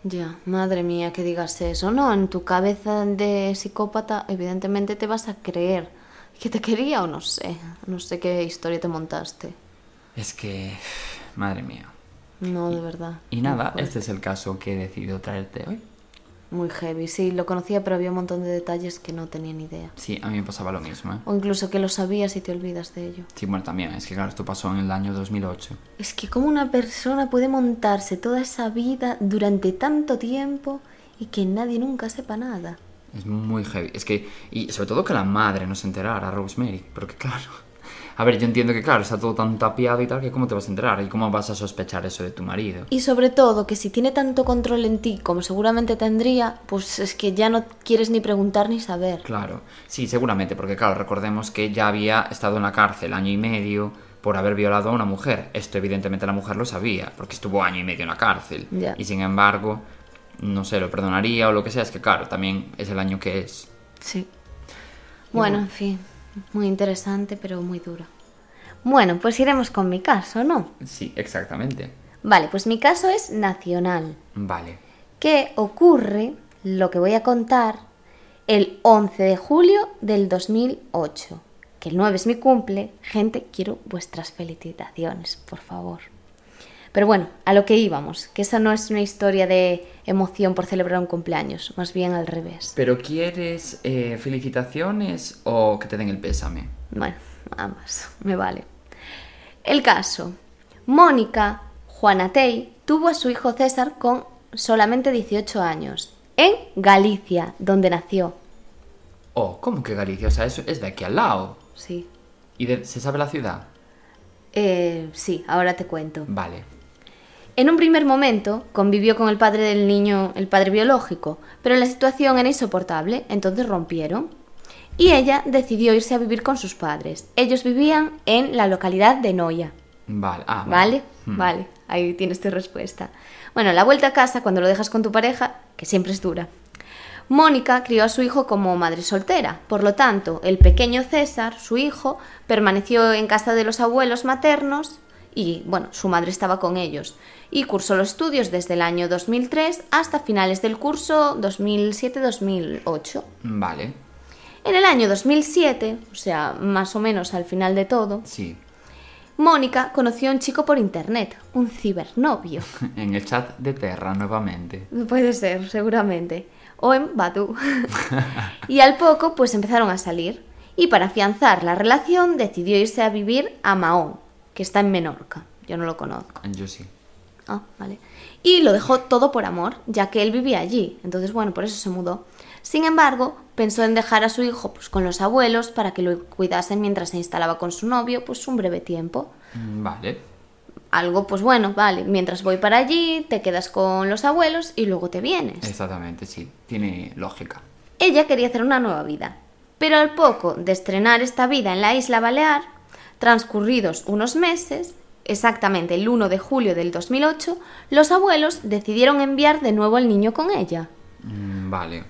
Speaker 2: Ya, madre mía, que digas eso. No, en tu cabeza de psicópata, evidentemente te vas a creer que te quería o no sé. No sé qué historia te montaste.
Speaker 1: Es que, madre mía.
Speaker 2: No, de verdad.
Speaker 1: Y nada, este es el caso que he decidido traerte hoy.
Speaker 2: Muy heavy. Sí, lo conocía, pero había un montón de detalles que no tenía ni idea.
Speaker 1: Sí, a mí me pasaba lo mismo, ¿eh?
Speaker 2: O incluso que lo sabías y te olvidas de ello.
Speaker 1: Sí, bueno, también, es que claro, esto pasó en el año 2008.
Speaker 2: Es que cómo una persona puede montarse toda esa vida durante tanto tiempo y que nadie nunca sepa nada.
Speaker 1: Es muy heavy. Es que, y sobre todo que la madre no se enterara, Rosemary, porque claro... A ver, yo entiendo que claro, está todo tan tapiado y tal, que cómo te vas a enterar y cómo vas a sospechar eso de tu marido.
Speaker 2: Y sobre todo que si tiene tanto control en ti como seguramente tendría, pues es que ya no quieres ni preguntar ni saber.
Speaker 1: Claro, sí, seguramente, porque claro, recordemos que ya había estado en la cárcel año y medio por haber violado a una mujer. Esto evidentemente la mujer lo sabía, porque estuvo año y medio en la cárcel.
Speaker 2: Ya.
Speaker 1: Y sin embargo, no sé, lo perdonaría o lo que sea, es que claro, también es el año que es.
Speaker 2: Sí. Bueno, en fin, muy interesante pero muy duro. Bueno, pues iremos con mi caso, ¿no?
Speaker 1: Sí, exactamente.
Speaker 2: Vale, pues mi caso es nacional.
Speaker 1: Vale.
Speaker 2: que ocurre, lo que voy a contar, el 11 de julio del 2008. Que el 9 es mi cumple. Gente, quiero vuestras felicitaciones, por favor. Pero bueno, a lo que íbamos, que esa no es una historia de emoción por celebrar un cumpleaños, más bien al revés.
Speaker 1: ¿Pero quieres eh, felicitaciones o que te den el pésame?
Speaker 2: Bueno, ambas, me vale. El caso. Mónica, Juana Tey tuvo a su hijo César con solamente 18 años, en Galicia, donde nació.
Speaker 1: Oh, ¿cómo que Galicia? O sea, eso es de aquí al lado.
Speaker 2: Sí.
Speaker 1: ¿Y de- se sabe la ciudad?
Speaker 2: Eh, sí, ahora te cuento.
Speaker 1: Vale.
Speaker 2: En un primer momento convivió con el padre del niño, el padre biológico, pero la situación era insoportable, entonces rompieron. Y ella decidió irse a vivir con sus padres. Ellos vivían en la localidad de Noia.
Speaker 1: Vale. Ah,
Speaker 2: ¿Vale?
Speaker 1: Hmm.
Speaker 2: Vale, ahí tienes tu respuesta. Bueno, la vuelta a casa, cuando lo dejas con tu pareja, que siempre es dura. Mónica crió a su hijo como madre soltera, por lo tanto, el pequeño César, su hijo, permaneció en casa de los abuelos maternos y, bueno, su madre estaba con ellos, y cursó los estudios desde el año 2003 hasta finales del curso 2007-2008.
Speaker 1: Vale.
Speaker 2: En el año 2007, o sea, más o menos al final de todo,
Speaker 1: Sí.
Speaker 2: Mónica conoció a un chico por internet, un cibernovio.
Speaker 1: En el chat de Terra nuevamente.
Speaker 2: Puede ser, seguramente. O en Badu. y al poco, pues empezaron a salir. Y para afianzar la relación, decidió irse a vivir a Mahón, que está en Menorca. Yo no lo conozco.
Speaker 1: Yo sí.
Speaker 2: Ah, vale. Y lo dejó todo por amor, ya que él vivía allí. Entonces, bueno, por eso se mudó. Sin embargo, pensó en dejar a su hijo pues, con los abuelos para que lo cuidasen mientras se instalaba con su novio, pues un breve tiempo.
Speaker 1: Mm, Vale.
Speaker 2: Algo, pues bueno, vale, mientras voy para allí, te quedas con los abuelos y luego te vienes.
Speaker 1: Exactamente, sí. Tiene lógica.
Speaker 2: Ella quería hacer una nueva vida, pero al poco de estrenar esta vida en la isla Balear, transcurridos unos meses, exactamente el 1 de julio del 2008, los abuelos decidieron enviar de nuevo al niño con ella.
Speaker 1: Mm, Vale.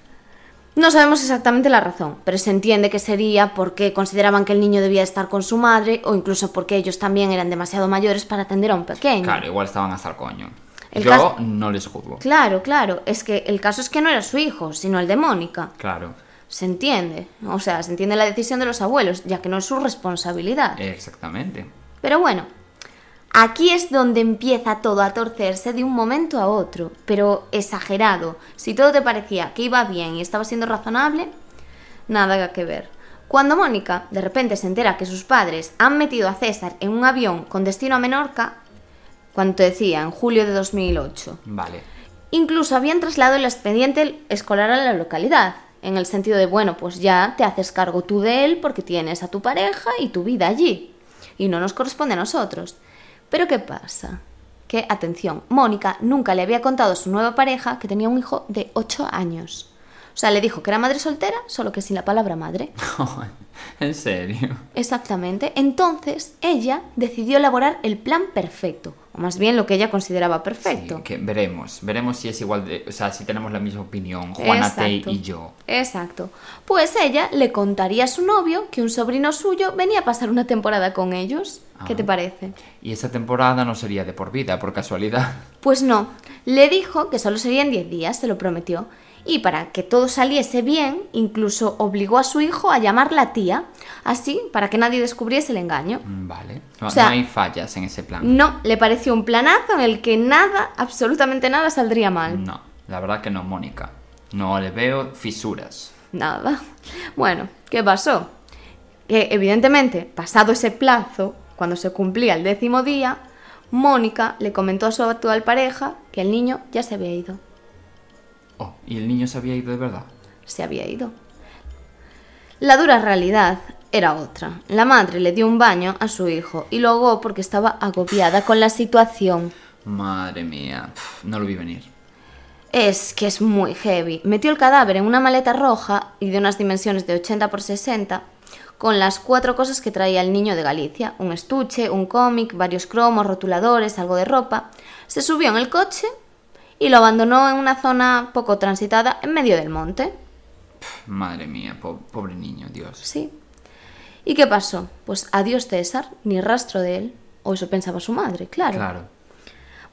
Speaker 2: No sabemos exactamente la razón, pero se entiende que sería porque consideraban que el niño debía estar con su madre o incluso porque ellos también eran demasiado mayores para atender a un pequeño.
Speaker 1: Claro, igual estaban hasta el coño.
Speaker 2: El
Speaker 1: Yo
Speaker 2: caso-
Speaker 1: no les juzgo.
Speaker 2: Claro, claro, es que el caso es que no era su hijo, sino el de Mónica.
Speaker 1: Claro.
Speaker 2: Se entiende, o sea, se entiende la decisión de los abuelos, ya que no es su responsabilidad.
Speaker 1: Exactamente.
Speaker 2: Pero bueno, aquí es donde empieza todo a torcerse de un momento a otro, pero exagerado. Si todo te parecía que iba bien y estaba siendo razonable, nada que ver. Cuando Mónica de repente se entera que sus padres han metido a César en un avión con destino a Menorca, cuando te decía, en julio de 2008,
Speaker 1: Vale.
Speaker 2: Incluso habían trasladado el expediente escolar a la localidad, en el sentido de, bueno, pues ya te haces cargo tú de él porque tienes a tu pareja y tu vida allí, y no nos corresponde a nosotros. Pero ¿qué pasa? Que, atención, Mónica nunca le había contado a su nueva pareja que tenía un hijo de 8 años. O sea, le dijo que era madre soltera, solo que sin la palabra madre.
Speaker 1: en serio.
Speaker 2: Exactamente. Entonces, ella decidió elaborar el plan perfecto, o más bien lo que ella consideraba perfecto.
Speaker 1: Sí, que veremos. Veremos si es igual de. O sea, si tenemos la misma opinión, Juana Tey y yo.
Speaker 2: Exacto. Pues ella le contaría a su novio que un sobrino suyo venía a pasar una temporada con ellos. ¿Qué
Speaker 1: Ah.
Speaker 2: te parece?
Speaker 1: Y esa temporada no sería de por vida, por casualidad.
Speaker 2: Pues no, le dijo que solo serían 10 días, se lo prometió. Y para que todo saliese bien, incluso obligó a su hijo a llamarla tía, así para que nadie descubriese el engaño.
Speaker 1: Vale. No,
Speaker 2: O sea-
Speaker 1: no hay fallas en ese plan.
Speaker 2: No, le pareció un planazo en el que nada, absolutamente nada saldría mal.
Speaker 1: No, la verdad que no, Mónica. No le veo fisuras.
Speaker 2: Nada. Bueno, ¿qué pasó? Que evidentemente, pasado ese plazo, cuando se cumplía el décimo día, Mónica le comentó a su actual pareja que el niño ya se había ido.
Speaker 1: Oh, ¿y el niño se había ido de verdad?
Speaker 2: Se había ido. La dura realidad era otra. La madre le dio un baño a su hijo y lo ahogó porque estaba agobiada con la situación.
Speaker 1: Madre mía, no lo vi venir.
Speaker 2: Es que es muy heavy. Metió el cadáver en una maleta roja y de unas dimensiones de 80 por 60 con las cuatro cosas que traía el niño de Galicia. Un estuche, un cómic, varios cromos, rotuladores, algo de ropa. Se subió en el coche y lo abandonó en una zona poco transitada en medio del monte.
Speaker 1: Madre mía, po- pobre niño, Dios.
Speaker 2: Sí. ¿Y qué pasó? Pues adiós César, ni rastro de él. O eso pensaba su madre, claro.
Speaker 1: Claro.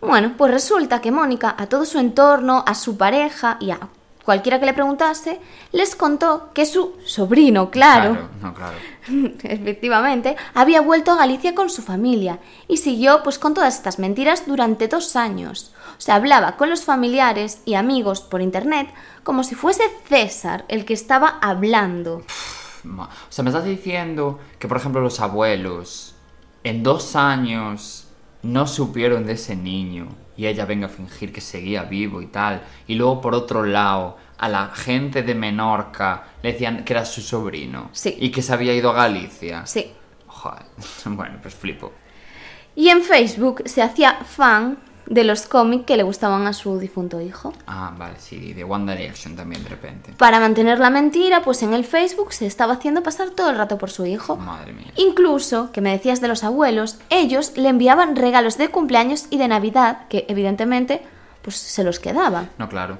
Speaker 2: Bueno, pues resulta que Mónica a todo su entorno, a su pareja y a cualquiera que le preguntase, les contó que su sobrino, claro,
Speaker 1: no, claro.
Speaker 2: efectivamente, había vuelto a Galicia con su familia y siguió pues con todas estas mentiras durante dos años. O sea, hablaba con los familiares y amigos por internet como si fuese César el que estaba hablando.
Speaker 1: O sea, me estás diciendo que, por ejemplo, los abuelos en dos años no supieron de ese niño y ella venga a fingir que seguía vivo y tal. Y luego por otro lado, a la gente de Menorca le decían que era su sobrino.
Speaker 2: Sí.
Speaker 1: Y que se había ido a Galicia.
Speaker 2: Sí.
Speaker 1: Joder, bueno, pues flipo.
Speaker 2: Y en Facebook se hacía fan de los cómics que le gustaban a su difunto hijo.
Speaker 1: Ah, vale, sí, de One Direction también de repente.
Speaker 2: Para mantener la mentira, pues en el Facebook se estaba haciendo pasar todo el rato por su hijo.
Speaker 1: Madre mía.
Speaker 2: Incluso, que me decías de los abuelos, ellos le enviaban regalos de cumpleaños y de Navidad que evidentemente pues se los quedaban.
Speaker 1: No, claro.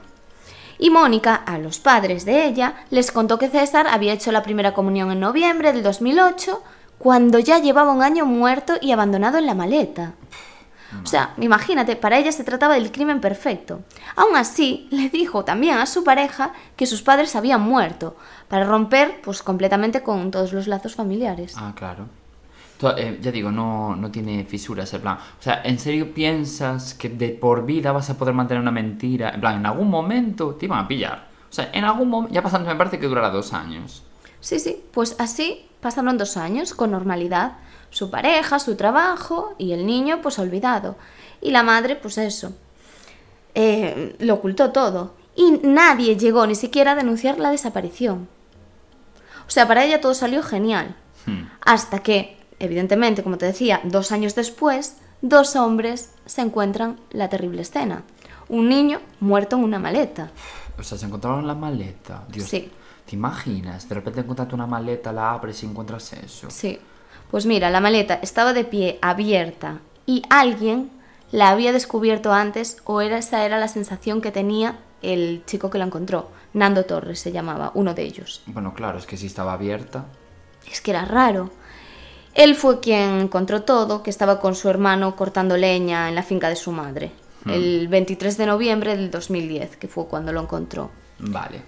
Speaker 2: Y Mónica, a los padres de ella, les contó que César había hecho la primera comunión en noviembre del 2008, cuando ya llevaba un año muerto y abandonado en la maleta. O sea, imagínate, para ella se trataba del crimen perfecto. Aún así, le dijo también a su pareja que sus padres habían muerto, para romper pues completamente con todos los lazos familiares.
Speaker 1: Ah, claro. Eh, ya digo, no, no tiene fisuras el plan. O sea, ¿en serio piensas que de por vida vas a poder mantener una mentira? En plan, en algún momento te iban a pillar. O sea, en algún momento, ya pasando me parece que durará dos años.
Speaker 2: Sí, sí, pues así pasaron dos años con normalidad. Su pareja, su trabajo y el niño pues olvidado. Y la madre pues eso. eh, lo ocultó todo. Y nadie llegó ni siquiera a denunciar la desaparición. O sea, para ella todo salió genial.
Speaker 1: Hmm.
Speaker 2: Hasta que, evidentemente, como te decía, dos años después, dos hombres se encuentran la terrible escena. Un niño muerto en una maleta.
Speaker 1: O sea, se encontraron la maleta. Dios,
Speaker 2: Sí.
Speaker 1: ¿te imaginas? De repente encontraste una maleta, la abres y encuentras eso.
Speaker 2: Sí. Pues mira, la maleta estaba de pie, abierta, y alguien la había descubierto antes, o era esa era la sensación que tenía el chico que la encontró. Nando Torres se llamaba, uno de ellos.
Speaker 1: Bueno, claro, es que si estaba abierta.
Speaker 2: Es que era raro. Él fue quien encontró todo, que estaba con su hermano cortando leña en la finca de su madre, el 23 de noviembre del 2010, que fue cuando lo encontró.
Speaker 1: Vale.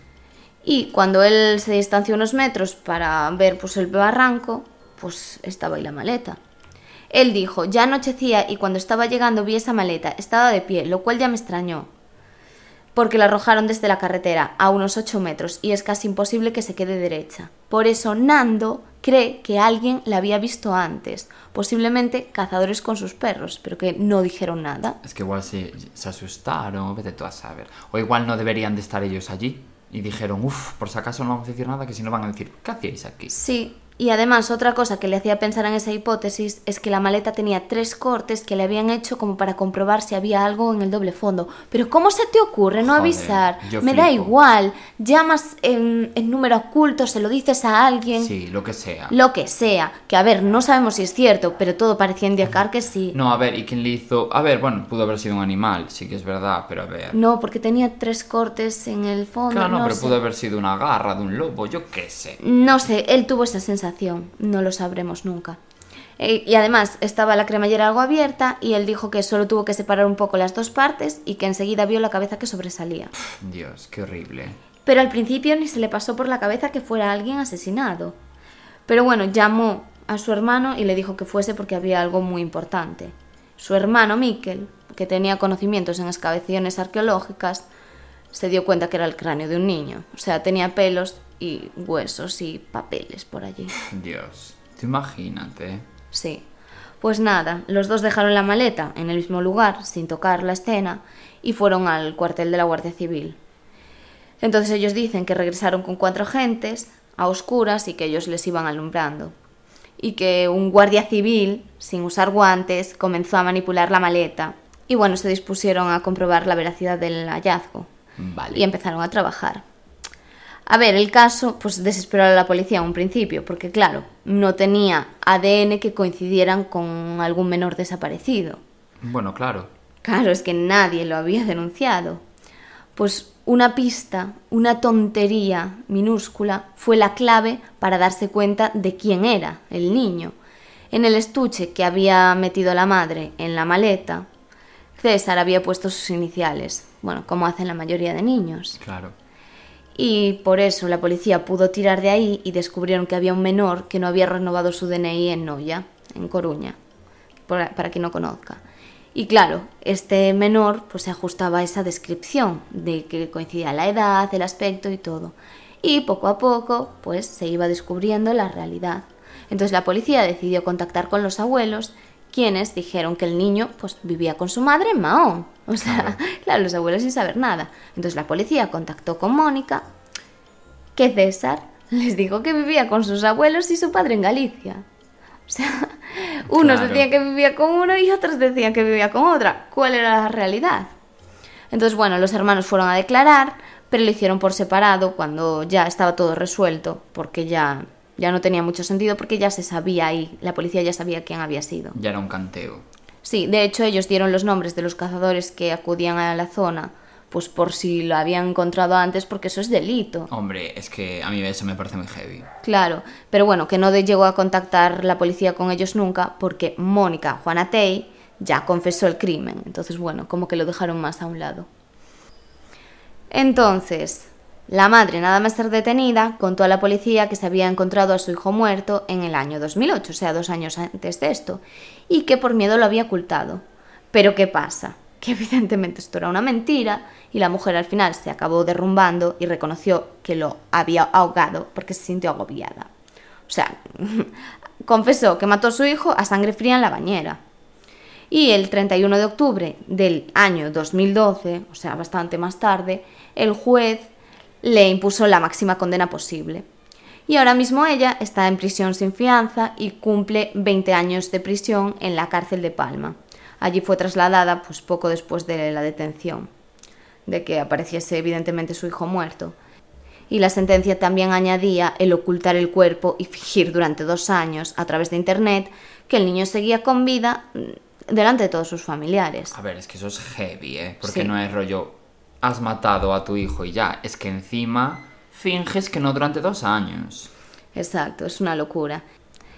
Speaker 2: Y cuando él se distanció unos metros para ver pues el barranco, pues estaba ahí la maleta. Él dijo, ya anochecía y cuando estaba llegando vi esa maleta, estaba de pie, lo cual ya me extrañó, porque la arrojaron desde la carretera a unos 8 metros y es casi imposible que se quede derecha. Por eso Nando cree que alguien la había visto antes, posiblemente cazadores con sus perros, pero que no dijeron nada.
Speaker 1: Es que igual se, se asustaron, vete tú a saber. O igual no deberían de estar ellos allí. Y dijeron, uff, por si acaso no vamos a decir nada, que si no van a decir, ¿qué hacíais aquí?
Speaker 2: Sí, y además otra cosa que le hacía pensar en esa hipótesis es que la maleta tenía tres cortes que le habían hecho como para comprobar si había algo en el doble fondo. Pero ¿cómo se te ocurre no
Speaker 1: Joder,
Speaker 2: avisar? Me da igual, llamas en, en número oculto, se lo dices a alguien,
Speaker 1: Sí, lo que sea.
Speaker 2: lo que sea. Que a ver, no sabemos si es cierto, pero todo parecía indicar que sí.
Speaker 1: No, a ver, ¿y quién le hizo? A ver, bueno, pudo haber sido un animal, sí que es verdad, pero a ver.
Speaker 2: No, porque tenía tres cortes en el fondo.
Speaker 1: claro, no,
Speaker 2: no
Speaker 1: pero
Speaker 2: sé.
Speaker 1: pudo haber sido una garra de un lobo, yo qué sé.
Speaker 2: No sé, él tuvo esa sensación, no lo sabremos nunca. Eh, y además estaba la cremallera algo abierta y él dijo que solo tuvo que separar un poco las dos partes y que enseguida vio la cabeza que sobresalía.
Speaker 1: Dios, qué horrible.
Speaker 2: Pero al principio ni se le pasó por la cabeza que fuera alguien asesinado. Pero bueno, llamó a su hermano y le dijo que fuese porque había algo muy importante. Su hermano Miquel, que tenía conocimientos en excavaciones arqueológicas, se dio cuenta que era el cráneo de un niño. O sea, tenía pelos y huesos y papeles por allí.
Speaker 1: Dios, tú imagínate.
Speaker 2: Sí. Pues nada, los dos dejaron la maleta en el mismo lugar, sin tocar la escena, y fueron al cuartel de la Guardia Civil. Entonces ellos dicen que regresaron con cuatro agentes, a oscuras, y que ellos les iban alumbrando. Y que un guardia civil, sin usar guantes, comenzó a manipular la maleta. Y bueno, se dispusieron a comprobar la veracidad del hallazgo.
Speaker 1: Vale.
Speaker 2: Y empezaron a trabajar. A ver, el caso pues desesperó a la policía en un principio, porque claro, no tenía ADN que coincidieran con algún menor desaparecido.
Speaker 1: Bueno, claro.
Speaker 2: Claro, es que nadie lo había denunciado. Pues una pista, una tontería minúscula, fue la clave para darse cuenta de quién era el niño. En el estuche que había metido la madre en la maleta, César había puesto sus iniciales, bueno, como hacen la mayoría de niños.
Speaker 1: Claro.
Speaker 2: Y por eso la policía pudo tirar de ahí y descubrieron que había un menor que no había renovado su DNI en Noya, en Coruña, para quien no conozca. Y claro, este menor pues se ajustaba a esa descripción de que coincidía la edad, el aspecto y todo. Y poco a poco pues se iba descubriendo la realidad. Entonces la policía decidió contactar con los abuelos, quienes dijeron que el niño pues vivía con su madre en Mahón. O sea, claro, los abuelos sin saber nada. Entonces la policía contactó con Mónica, que César les dijo que vivía con sus abuelos y su padre en Galicia. O sea, unos
Speaker 1: Claro.
Speaker 2: decían que vivía con uno y otros decían que vivía con otra. ¿Cuál era la realidad? Entonces, bueno, los hermanos fueron a declarar, pero lo hicieron por separado cuando ya estaba todo resuelto, porque ya, ya no tenía mucho sentido, porque ya se sabía ahí, la policía ya sabía quién había sido.
Speaker 1: Ya era un canteo.
Speaker 2: Sí, de hecho ellos dieron los nombres de los cazadores que acudían a la zona, pues por si lo habían encontrado antes, porque eso es delito.
Speaker 1: Hombre, es que a mí eso me parece muy heavy.
Speaker 2: Claro, pero bueno, que no llegó a contactar la policía con ellos nunca, porque Mónica Juana Tey ya confesó el crimen. Entonces, bueno, como que lo dejaron más a un lado. Entonces, la madre, nada más ser detenida, contó a la policía que se había encontrado a su hijo muerto en el año 2008, o sea, dos años antes de esto, y que por miedo lo había ocultado. Pero ¿qué pasa? Que evidentemente esto era una mentira y la mujer al final se acabó derrumbando y reconoció que lo había ahogado porque se sintió agobiada. O sea, confesó que mató a su hijo a sangre fría en la bañera. Y el 31 de octubre del año 2012, o sea, bastante más tarde, el juez le impuso la máxima condena posible. Y ahora mismo ella está en prisión sin fianza y cumple 20 años de prisión en la cárcel de Palma. Allí fue trasladada pues poco después de la detención, de que apareciese evidentemente su hijo muerto. Y la sentencia también añadía el ocultar el cuerpo y fingir durante dos años a través de Internet que el niño seguía con vida mm, delante de todos sus familiares.
Speaker 1: A ver, es que eso es heavy, ¿eh? Porque
Speaker 2: Sí.
Speaker 1: no es rollo, has matado a tu hijo y ya. Es que encima finges que no durante dos años.
Speaker 2: Exacto, es una locura.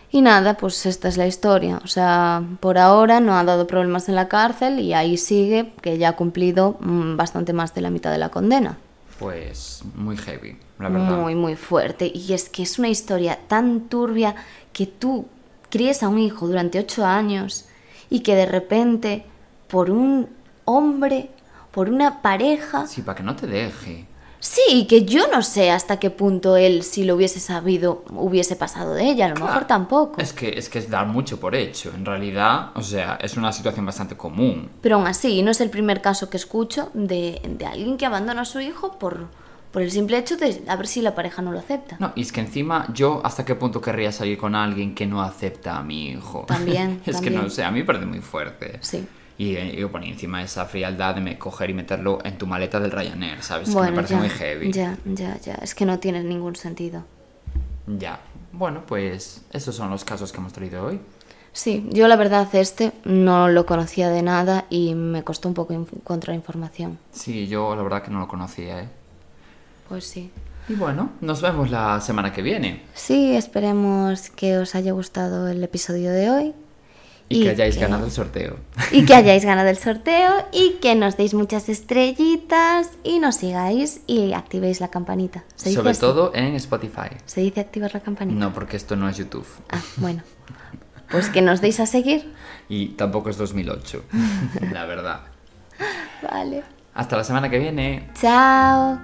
Speaker 2: Y nada, pues esta es la historia. O sea, por ahora no ha dado problemas en la cárcel y ahí sigue, que ya ha cumplido mm, bastante más de la mitad de la condena.
Speaker 1: Pues muy heavy, la verdad.
Speaker 2: Muy, muy fuerte. Y es que es una historia tan turbia que tú críes a un hijo durante ocho años y que de repente, por un hombre, por una pareja,
Speaker 1: Sí, para que no te deje.
Speaker 2: sí, que yo no sé hasta qué punto él, si lo hubiese sabido, hubiese pasado de ella. A lo mejor
Speaker 1: Claro.
Speaker 2: tampoco.
Speaker 1: Es que, es que es dar mucho por hecho. En realidad, o sea, es una situación bastante común.
Speaker 2: Pero aún así, no es el primer caso que escucho de, de alguien que abandona a su hijo por, por el simple hecho de a ver si la pareja no lo acepta.
Speaker 1: No, y es que encima yo hasta qué punto querría salir con alguien que no acepta a mi hijo.
Speaker 2: También,
Speaker 1: es que
Speaker 2: también.
Speaker 1: no sé, a mí me parece muy fuerte.
Speaker 2: Sí.
Speaker 1: Y, y bueno, encima esa frialdad de me coger y meterlo en tu maleta del Ryanair, ¿sabes? Es que
Speaker 2: bueno,
Speaker 1: me parece
Speaker 2: ya,
Speaker 1: muy heavy.
Speaker 2: ya, ya, ya. Es que no tiene ningún sentido.
Speaker 1: Ya. Bueno, pues esos son los casos que hemos traído hoy.
Speaker 2: Sí, yo la verdad este no lo conocía de nada y me costó un poco encontrar información.
Speaker 1: Sí, yo la verdad que no lo conocía, ¿eh?
Speaker 2: Pues sí.
Speaker 1: Y bueno, nos vemos la semana que viene.
Speaker 2: Sí, esperemos que os haya gustado el episodio de hoy.
Speaker 1: Y,
Speaker 2: Y
Speaker 1: que hayáis
Speaker 2: que-
Speaker 1: ganado el sorteo.
Speaker 2: Y que hayáis ganado el sorteo y que nos deis muchas estrellitas y nos sigáis y activéis la campanita. ¿Se dice
Speaker 1: Sobre todo en Spotify.
Speaker 2: ¿Se dice activar la campanita?
Speaker 1: No, porque esto no es YouTube.
Speaker 2: Ah, bueno. Pues que nos deis a seguir.
Speaker 1: Y tampoco es 2008. la verdad.
Speaker 2: Vale.
Speaker 1: Hasta la semana que viene.
Speaker 2: Chao.